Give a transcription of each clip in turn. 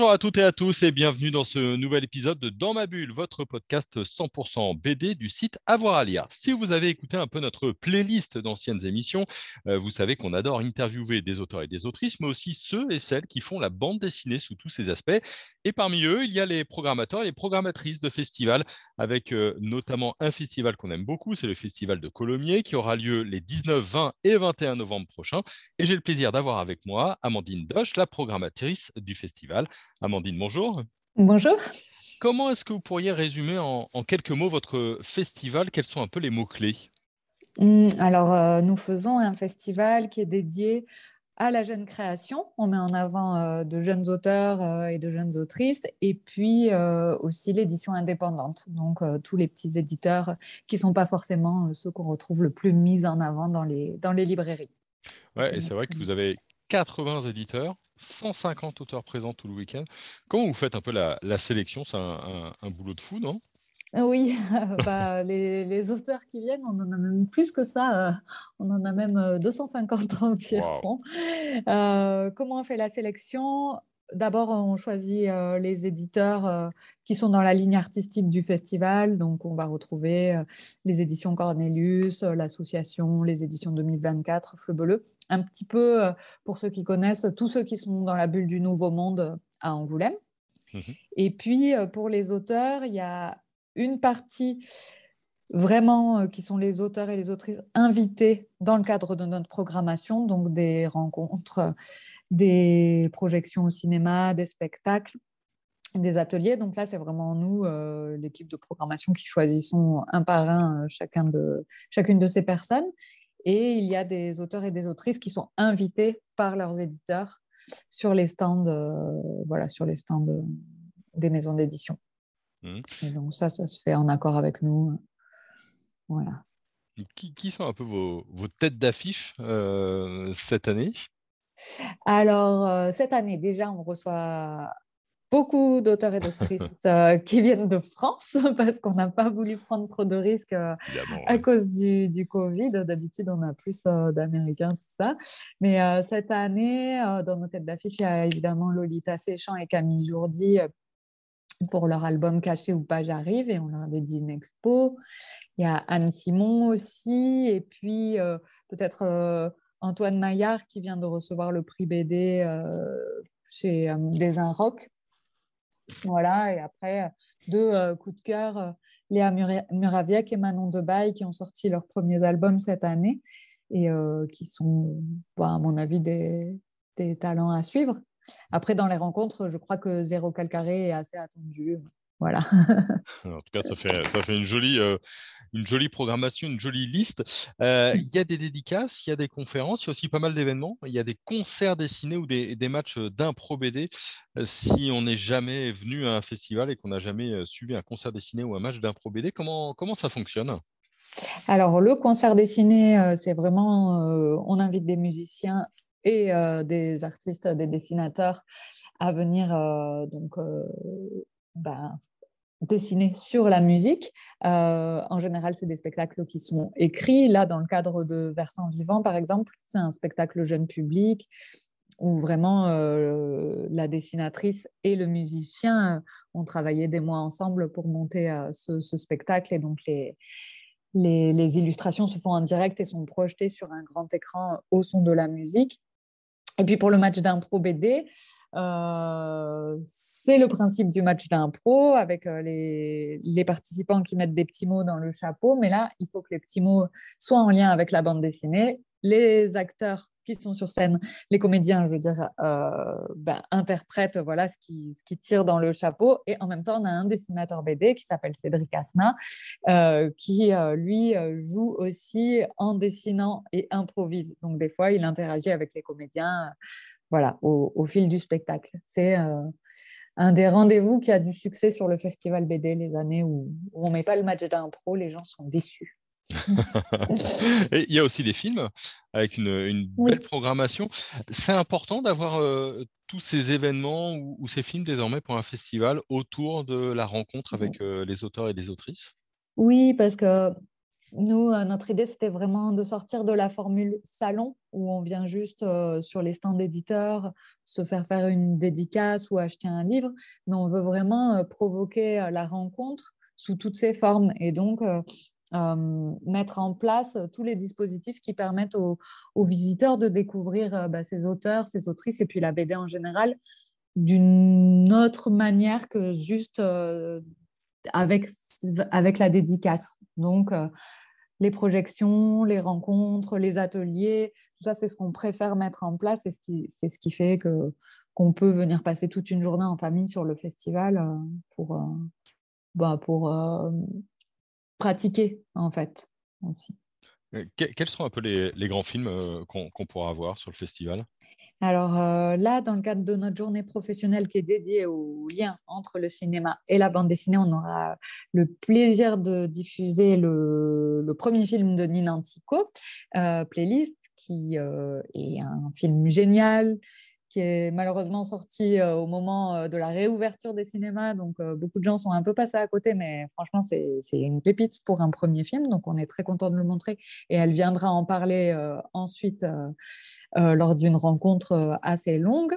Bonjour à toutes et à tous et bienvenue dans ce nouvel épisode de Dans ma bulle, votre podcast 100% BD du site Avoir à lire. Si vous avez écouté un peu notre playlist d'anciennes émissions, euh, vous savez qu'on adore interviewer des auteurs et des autrices, mais aussi ceux et celles qui font la bande dessinée sous tous ses aspects. Et parmi eux, il y a les programmateurs et les programmatrices de festivals, avec euh, notamment un festival qu'on aime beaucoup, c'est le festival de Colomiers, qui aura lieu les 19, 20 et 21 novembre prochains. Et j'ai le plaisir d'avoir avec moi Amandine Doche, la programmatrice du festival. Amandine, bonjour. Bonjour. Comment est-ce que vous pourriez résumer en, quelques mots votre festival? Quels sont un peu les mots-clés? Hum, Alors, euh, nous faisons un festival qui est dédié à la jeune création. On met en avant euh, de jeunes auteurs euh, et de jeunes autrices, et puis aussi l'édition indépendante, donc tous les petits éditeurs qui ne sont pas forcément ceux qu'on retrouve le plus mis en avant dans les, dans les librairies. Ouais, et c'est vrai que vous avez 80 éditeurs 150 auteurs présents tout le week-end. Comment vous faites un peu la, sélection? C'est un, boulot de fou, non? Oui, bah, les, auteurs qui viennent, on en a même plus que ça. Euh, on en a même 250 euh, environ. Euh, comment on fait la sélection? D'abord, on choisit les éditeurs qui sont dans la ligne artistique du festival. Donc, on va retrouver les éditions Cornelius, l'association, les éditions 2024, Fleu Bleu un petit peu, euh, pour ceux qui connaissent, tous ceux qui sont dans la bulle du Nouveau Monde euh, à Angoulême. Mhm. Et puis, euh, pour les auteurs, il y a une partie vraiment qui sont les auteurs et les autrices invités dans le cadre de notre programmation, donc des rencontres, des projections au cinéma, des spectacles, des ateliers. Donc là, c'est vraiment nous, l'équipe de programmation, qui choisissons un par un chacun de, chacune de ces personnes. Et il y a des auteurs et des autrices qui sont invités par leurs éditeurs sur les stands, euh, voilà, sur les stands euh, des maisons d'édition. Mmh. Et donc ça, ça se fait en accord avec nous. Voilà. Qui, sont un peu vos, vos têtes d'affiche euh, cette année? Alors, cette année, déjà, on reçoit beaucoup d'auteurs et d'autrices euh, qui viennent de France parce qu'on n'a pas voulu prendre trop de risques euh, à cause du, du Covid. D'habitude, on a plus euh, d'Américains, tout ça. Mais cette année, dans nos têtes d'affiche, il y a évidemment Lolita Séchant et Camille Jourdi pour leur album Caché ou pas j'arrive et on leur a dédié une expo. Il y a Anne Simon aussi et puis peut-être Antoine Maillard qui vient de recevoir le prix BD chez Des Rock voilà, et après, deux euh, coups de cœur, euh, Léa Muraviec et Manon Debaille, qui ont sorti leurs premiers albums cette année et euh, qui sont, bah, à mon avis, des, talents à suivre. Après, dans les rencontres, je crois que Zéro Calcaré est assez attendu. Voilà. en tout cas, ça fait, ça fait une, jolie, euh, une jolie programmation, une jolie liste. Euh, il y a des dédicaces, il y a des conférences, il y a aussi pas mal d'événements. Il y a des concerts dessinés ou des, des matchs d'impro BD. Euh, si on n'est jamais venu à un festival et qu'on n'a jamais suivi un concert dessiné ou un match d'impro BD, comment, comment ça fonctionne? Alors, le concert dessiné, c'est vraiment, on invite des musiciens et des artistes, des dessinateurs à venir donc, ben, dessiner sur la musique. Euh, en général, c'est des spectacles qui sont écrits. Là, dans le cadre de Versant Vivant, par exemple, c'est un spectacle jeune public où vraiment euh, la dessinatrice et le musicien ont travaillé des mois ensemble pour monter euh, ce, spectacle. Et donc, les, les, les, illustrations se font en direct et sont projetées sur un grand écran au son de la musique. Et puis, pour le match d'impro BD, euh, c'est le principe du match d'impro avec euh, les, participants qui mettent des petits mots dans le chapeau. Mais là, il faut que les petits mots soient en lien avec la bande dessinée. Les acteurs qui sont sur scène, les comédiens, je veux dire, euh, ben, interprètent voilà, ce, qui, ce qui tire dans le chapeau. Et en même temps, on a un dessinateur BD qui s'appelle Cédric Asna, qui, lui, joue aussi en dessinant et improvise. Donc, des fois, il interagit avec les comédiens voilà, au, fil du spectacle. C'est euh, un des rendez-vous qui a du succès sur le festival BD les années où, on ne met pas le match d'impro, les gens sont déçus. Et il y a aussi des films avec une, belle programmation. C'est important d'avoir euh, tous ces événements ou, ces films désormais pour un festival autour de la rencontre avec euh, les auteurs et les autrices? Oui, parce que nous, euh, notre idée, c'était vraiment de sortir de la formule salon où on vient juste sur les stands d'éditeurs se faire faire une dédicace ou acheter un livre, mais on veut vraiment provoquer la rencontre sous toutes ses formes. Et donc, mettre en place tous les dispositifs qui permettent aux, visiteurs de découvrir bah, ces auteurs, ces autrices et puis la BD en général d'une autre manière que juste avec, avec la dédicace. Donc, les projections, les rencontres, les ateliers, tout ça, c'est ce qu'on préfère mettre en place et c'est ce qui fait que qu'on peut venir passer toute une journée en famille sur le festival pour, bah, pour pratiquer, en fait, aussi. Quels seront un peu les, grands films euh, qu'on pourra voir sur le festival? Alors euh, là, dans le cadre de notre journée professionnelle qui est dédiée au lien entre le cinéma et la bande dessinée, on aura le plaisir de diffuser le, premier film de Nina Antico, euh, Playlist, qui est un film génial, qui est malheureusement sorti euh, au moment euh, de la réouverture des cinémas. Donc, euh, beaucoup de gens sont un peu passés à côté, mais franchement, c'est une pépite pour un premier film. Donc, on est très content de le montrer. Et elle viendra en parler ensuite lors d'une rencontre assez longue.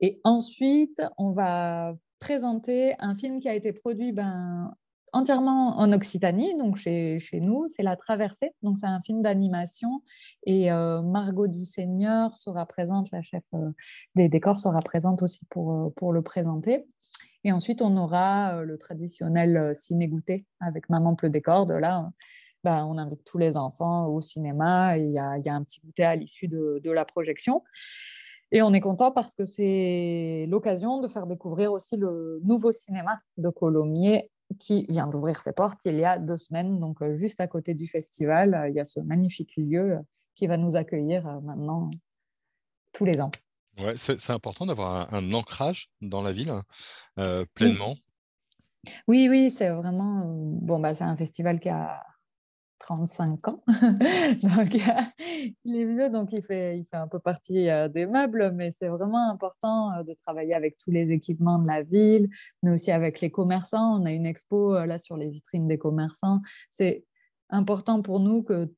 Et ensuite, on va présenter un film qui a été produit ben, entièrement en Occitanie, donc chez, nous, c'est La Traversée. Donc c'est un film d'animation et euh, Margot Seigneur sera présente, la chef euh, des décors sera présente aussi pour, euh, pour le présenter. Et ensuite, on aura le traditionnel ciné-goûter avec Maman Pleu décor. De là, bah, on invite tous les enfants au cinéma il y a, y a, un petit goûter à l'issue de, de la projection. Et on est content parce que c'est l'occasion de faire découvrir aussi le nouveau cinéma de Colomiers qui vient d'ouvrir ses portes il y a deux semaines, donc euh, juste à côté du festival. Euh, il y a ce magnifique lieu euh, qui va nous accueillir maintenant tous les ans. Ouais, c'est important d'avoir un, ancrage dans la ville pleinement. Oui, oui, c'est vraiment. Bon, bah, c'est un festival qui a 35 ans. donc, il est vieux, donc il fait, un peu partie euh, des meubles, mais c'est vraiment important euh, de travailler avec tous les équipements de la ville, mais aussi avec les commerçants. On a une expo euh, là sur les vitrines des commerçants. C'est important pour nous que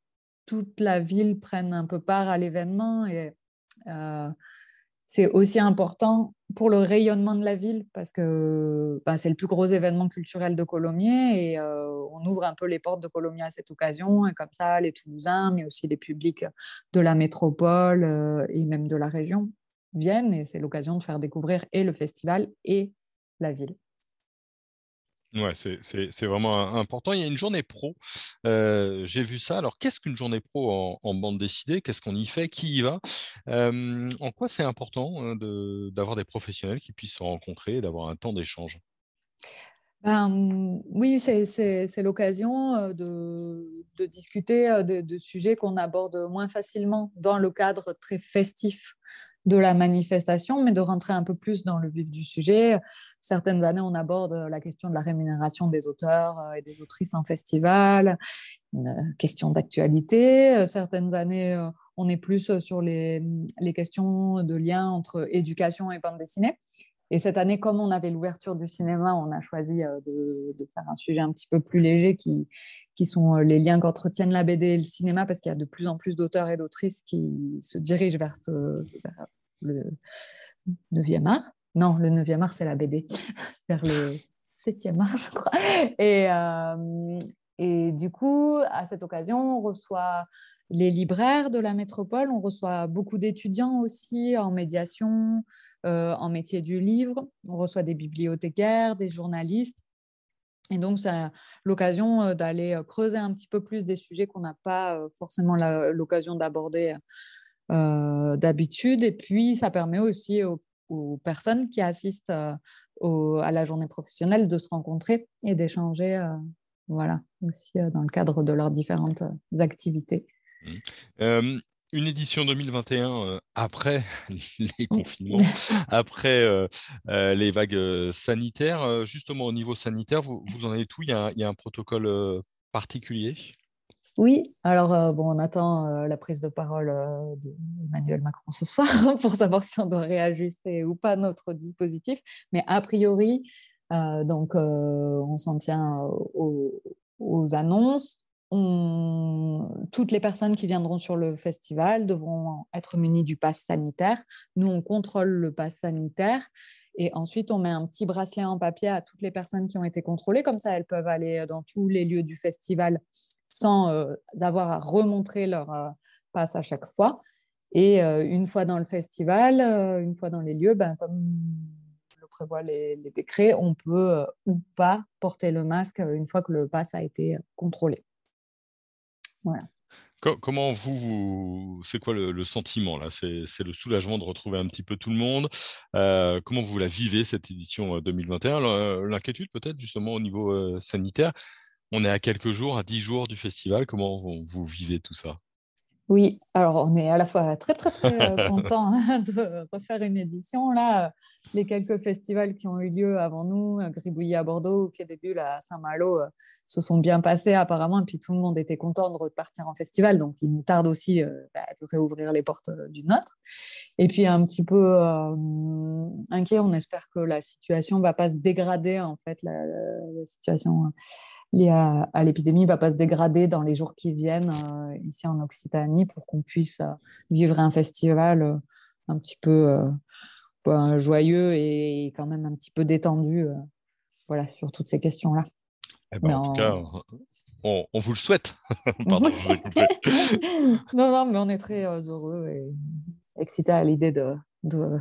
toute la ville prenne un peu part à l'événement et c'est aussi important pour le rayonnement de la ville parce que bah, c'est le plus gros événement culturel de Colomiers et euh, on ouvre un peu les portes de Colomiers à cette occasion et comme ça les Toulousains mais aussi les publics de la métropole euh, et même de la région viennent et c'est l'occasion de faire découvrir et le festival et la ville. Ouais, c'est vraiment important. Il y a une journée pro. Euh, j'ai vu ça. Alors, qu'est-ce qu'une journée pro en, bande dessinée? Qu'est-ce qu'on y fait? Qui y va? En quoi c'est important hein, d'avoir des professionnels qui puissent se rencontrer et d'avoir un temps d'échange? Ben, oui, c'est l'occasion de, de, discuter de, de sujets qu'on aborde moins facilement dans le cadre très festif de la manifestation, mais de rentrer un peu plus dans le vif du sujet. Certaines années, on aborde la question de la rémunération des auteurs euh, et des autrices en festival, une euh, question d'actualité. Euh, certaines années, on est plus sur les, les questions de lien entre éducation et bande dessinée. Et cette année, comme on avait l'ouverture du cinéma, on a choisi de, de, faire un sujet un petit peu plus léger qui, qui sont les liens qu'entretiennent la BD et le cinéma, parce qu'il y a de plus en plus d'auteurs et d'autrices qui se dirigent vers le 9e art. Non, le 9e art, c'est la BD, vers le 7e art, je crois. Et, euh, et du coup, à cette occasion, on reçoit les libraires de la métropole, on reçoit beaucoup d'étudiants aussi en médiation, euh, en métier du livre, on reçoit des bibliothécaires, des journalistes. Et donc, c'est l'occasion euh, d'aller creuser un petit peu plus des sujets qu'on n'a pas forcément l'occasion d'aborder d'habitude. Et puis, ça permet aussi aux, personnes qui assistent à la journée professionnelle de se rencontrer et d'échanger, voilà, aussi dans le cadre de leurs différentes activités. Mmh. une édition 2021 après les confinements, après les vagues sanitaires. justement, au niveau sanitaire, vous, vous en avez tout? Il y, a, il y a un protocole particulier? Oui, alors bon, on attend la prise de parole d'Emmanuel Macron ce soir pour savoir si on doit réajuster ou pas notre dispositif. Mais a priori, donc on s'en tient aux, annonces. On... Toutes les personnes qui viendront sur le festival devront être munies du pass sanitaire. Nous, on contrôle le pass sanitaire et ensuite, on met un petit bracelet en papier à toutes les personnes qui ont été contrôlées. Comme ça, elles peuvent aller dans tous les lieux du festival sans euh, avoir à remontrer leur euh, passe à chaque fois. Et euh, une fois dans le festival, une fois dans les lieux, ben, comme prévoient les, décrets, on peut ou pas porter le masque une fois que le pass a été contrôlé. Voilà. Comment vous, c'est quoi le, sentiment là? C'est le soulagement de retrouver un petit peu tout le monde. Euh, comment vous la vivez cette édition 2021 euh, L'inquiétude peut-être justement au niveau euh, sanitaire. On est à quelques jours, à dix jours du festival. Comment vous vivez tout ça? Oui, alors on est à la fois très très très euh, content de refaire une édition. Là, les quelques festivals qui ont eu lieu avant nous, Gribouillis à Bordeaux, Quai des à Saint-Malo, euh, se sont bien passés apparemment. Et puis tout le monde était content de repartir en festival. Donc il nous tarde aussi euh, bah, de réouvrir les portes du nôtre. Et puis un petit peu inquiet, on espère que la situation ne va pas se dégrader en fait, la situation liée à, l'épidémie ne va pas se dégrader dans les jours qui viennent euh, ici en Occitanie pour qu'on puisse euh, vivre un festival euh, un petit peu ben, joyeux et quand même un petit peu détendu voilà, sur toutes ces questions-là. Eh ben, en tout cas, on, vous le souhaite. Pardon, non, non, mais on est très heureux et excités à l'idée de, de,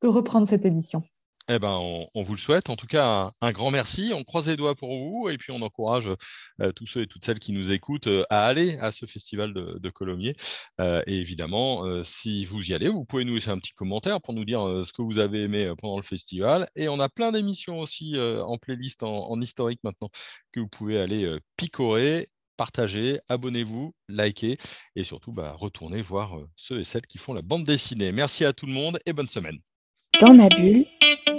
de reprendre cette édition. Eh ben, on, vous le souhaite. En tout cas, un, grand merci. On croise les doigts pour vous et puis on encourage euh, tous ceux et toutes celles qui nous écoutent euh, à aller à ce festival de, Colomiers. Euh, et évidemment, si vous y allez, vous pouvez nous laisser un petit commentaire pour nous dire ce que vous avez aimé pendant le festival. Et on a plein d'émissions aussi en playlist en, historique maintenant que vous pouvez aller picorer partagez, abonnez-vous, likez et surtout bah, voir ceux et celles qui font la bande dessinée. Merci à tout le monde et bonne semaine. Dans ma bulle,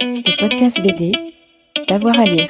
le podcast BD, d'avoir à lire.